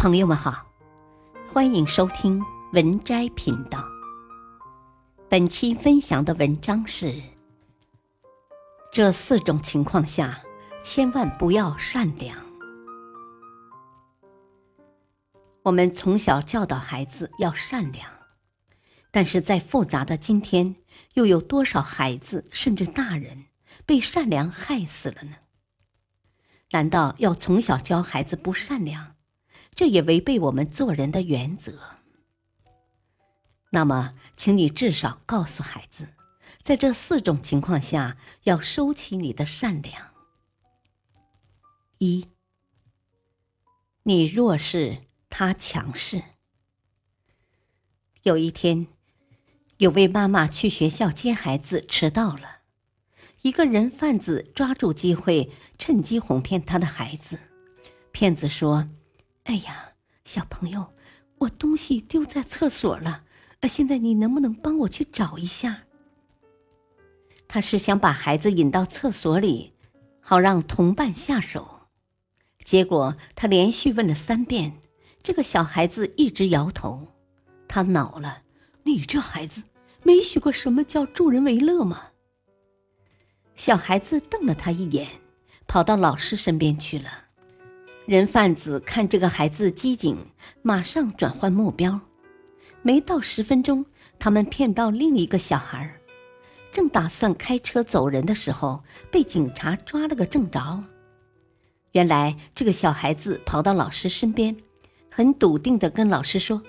朋友们好，欢迎收听文摘频道。本期分享的文章是：这四种情况下，千万不要善良。我们从小教导孩子要善良，但是在复杂的今天，又有多少孩子甚至大人被善良害死了呢？难道要从小教孩子不善良？这也违背我们做人的原则。那么，请你至少告诉孩子，在这四种情况下要收起你的善良：一，你弱势，他强势。有一天，有位妈妈去学校接孩子，迟到了。一个人贩子抓住机会，趁机哄骗他的孩子。骗子说。哎呀，小朋友，我东西丢在厕所了，现在你能不能帮我去找一下？他是想把孩子引到厕所里，好让同伴下手。结果他连续问了三遍，这个小孩子一直摇头。他恼了：“你这孩子没学过什么叫助人为乐吗？”小孩子瞪了他一眼，跑到老师身边去了。人贩子看这个孩子机警，马上转换目标。没到十分钟，他们骗到另一个小孩正打算开车走人的时候，被警察抓了个正着。原来这个小孩子跑到老师身边，很笃定地跟老师说：“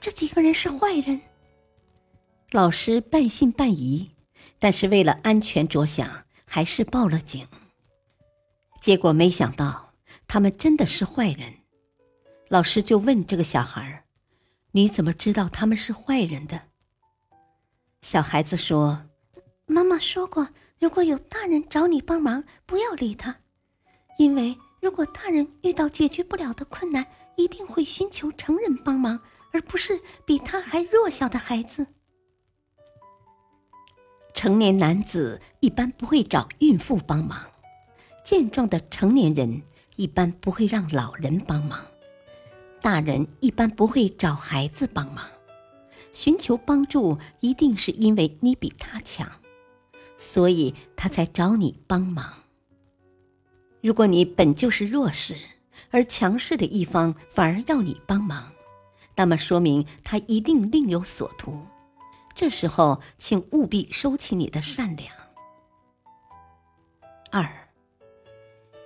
这几个人是坏人。”老师半信半疑，但是为了安全着想，还是报了警。结果没想到。他们真的是坏人，老师就问这个小孩你怎么知道他们是坏人的？”小孩子说：“妈妈说过，如果有大人找你帮忙，不要理他，因为如果大人遇到解决不了的困难，一定会寻求成人帮忙，而不是比他还弱小的孩子。成年男子一般不会找孕妇帮忙，健壮的成年人。”一般不会让老人帮忙，大人一般不会找孩子帮忙，寻求帮助一定是因为你比他强，所以他才找你帮忙。如果你本就是弱势，而强势的一方反而要你帮忙，那么说明他一定另有所图。这时候，请务必收起你的善良。二。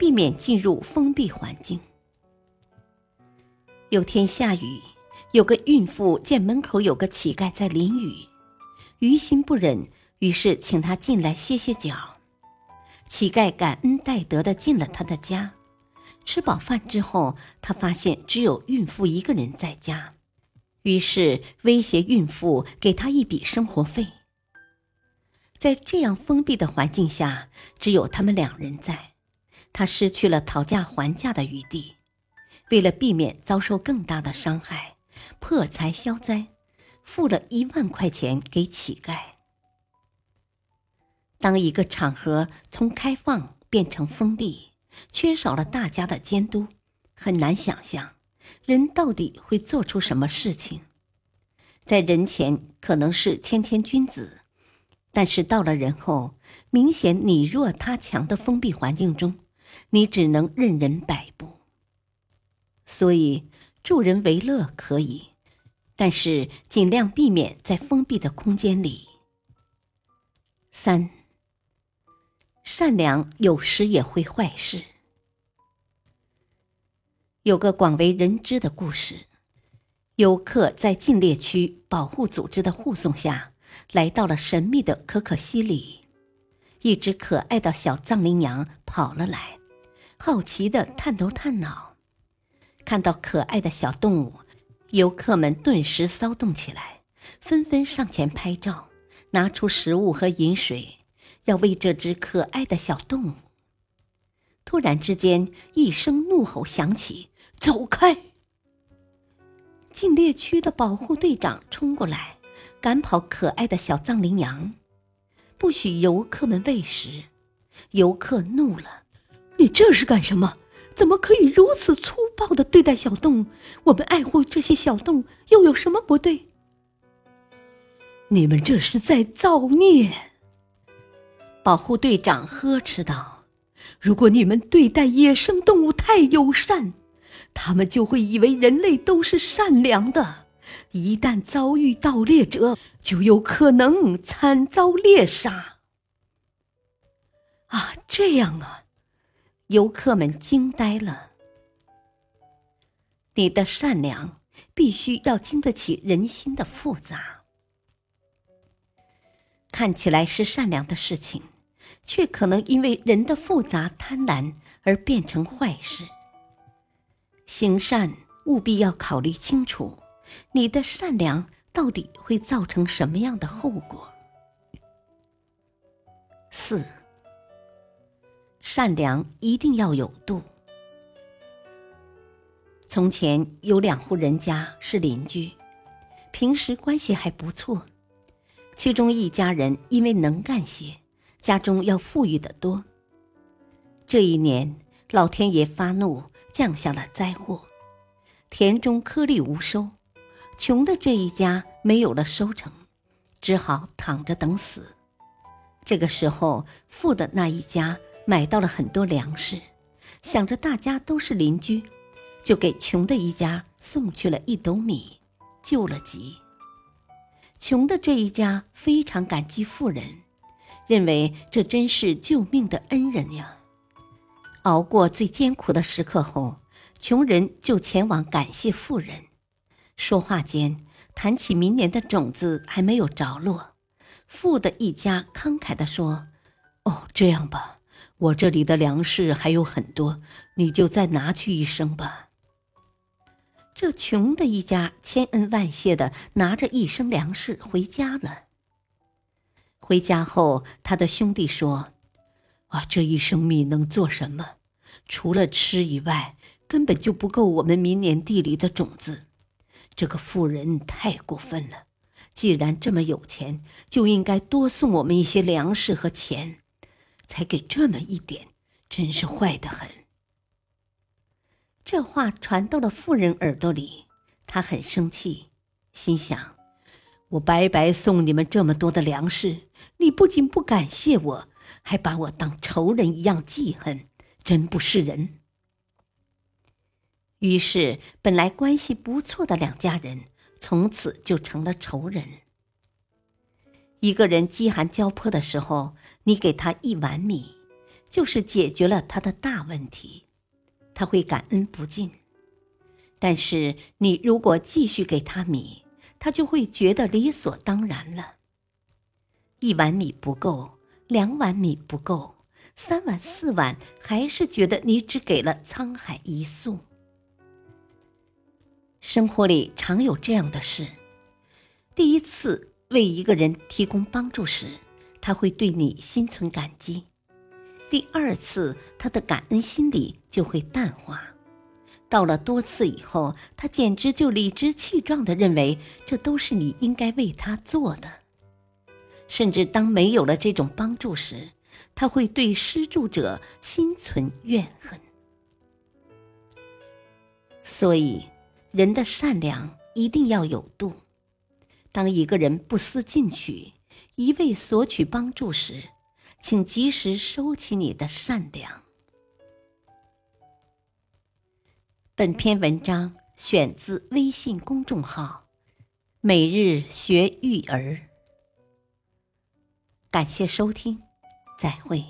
避免进入封闭环境。有天下雨，有个孕妇见门口有个乞丐在淋雨，于心不忍，于是请他进来歇歇脚。乞丐感恩戴德的进了他的家，吃饱饭之后，他发现只有孕妇一个人在家，于是威胁孕妇给他一笔生活费。在这样封闭的环境下，只有他们两人在。他失去了讨价还价的余地，为了避免遭受更大的伤害，破财消灾，付了一万块钱给乞丐。当一个场合从开放变成封闭，缺少了大家的监督，很难想象人到底会做出什么事情。在人前可能是谦谦君子，但是到了人后，明显你弱他强的封闭环境中。你只能任人摆布，所以助人为乐可以，但是尽量避免在封闭的空间里。三，善良有时也会坏事。有个广为人知的故事：游客在禁猎区保护组织的护送下，来到了神秘的可可西里，一只可爱的小藏羚羊跑了来。好奇的探头探脑，看到可爱的小动物，游客们顿时骚动起来，纷纷上前拍照，拿出食物和饮水，要喂这只可爱的小动物。突然之间，一声怒吼响起：“走开！”禁猎区的保护队长冲过来，赶跑可爱的小藏羚羊，不许游客们喂食。游客怒了。你这是干什么？怎么可以如此粗暴的对待小动物？我们爱护这些小动物又有什么不对？你们这是在造孽！保护队长呵斥道：“如果你们对待野生动物太友善，他们就会以为人类都是善良的。一旦遭遇盗猎者，就有可能惨遭猎杀。”啊，这样啊！游客们惊呆了。你的善良必须要经得起人心的复杂，看起来是善良的事情。却可能因为人的复杂贪婪而变成坏事。行善务必要考虑清楚，你的善良到底会造成什么样的后果。四，善良一定要有度。从前有两户人家是邻居，平时关系还不错，其中一家人因为能干些。家中要富裕的多。这一年，老天爷发怒，降下了灾祸，田中颗粒无收，穷的这一家没有了收成，只好躺着等死。这个时候，富的那一家买到了很多粮食，想着大家都是邻居，就给穷的一家送去了一斗米，救了急。穷的这一家非常感激富人。认为这真是救命的恩人呀！熬过最艰苦的时刻后，穷人就前往感谢富人。说话间，谈起明年的种子还没有着落，富的一家慷慨地说：“哦，这样吧，我这里的粮食还有很多，你就再拿去一升吧。”这穷的一家千恩万谢的拿着一升粮食回家了。回家后，他的兄弟说：“啊，这一升米能做什么？除了吃以外，根本就不够我们明年地里的种子。这个富人太过分了，既然这么有钱，就应该多送我们一些粮食和钱，才给这么一点，真是坏得很。”这话传到了富人耳朵里，他很生气，心想：“我白白送你们这么多的粮食。”你不仅不感谢我，还把我当仇人一样记恨，真不是人。于是，本来关系不错的两家人，从此就成了仇人。一个人饥寒交迫的时候，你给他一碗米，就是解决了他的大问题，他会感恩不尽。但是，你如果继续给他米，他就会觉得理所当然了。一碗米不够，两碗米不够，三碗四碗，还是觉得你只给了沧海一粟。生活里常有这样的事：第一次为一个人提供帮助时，他会对你心存感激；第二次，他的感恩心理就会淡化；到了多次以后，他简直就理直气壮的认为这都是你应该为他做的。甚至当没有了这种帮助时，他会对施助者心存怨恨。所以，人的善良一定要有度。当一个人不思进取、一味索取帮助时，请及时收起你的善良。本篇文章选自微信公众号“每日学育儿”。感谢收听，再会。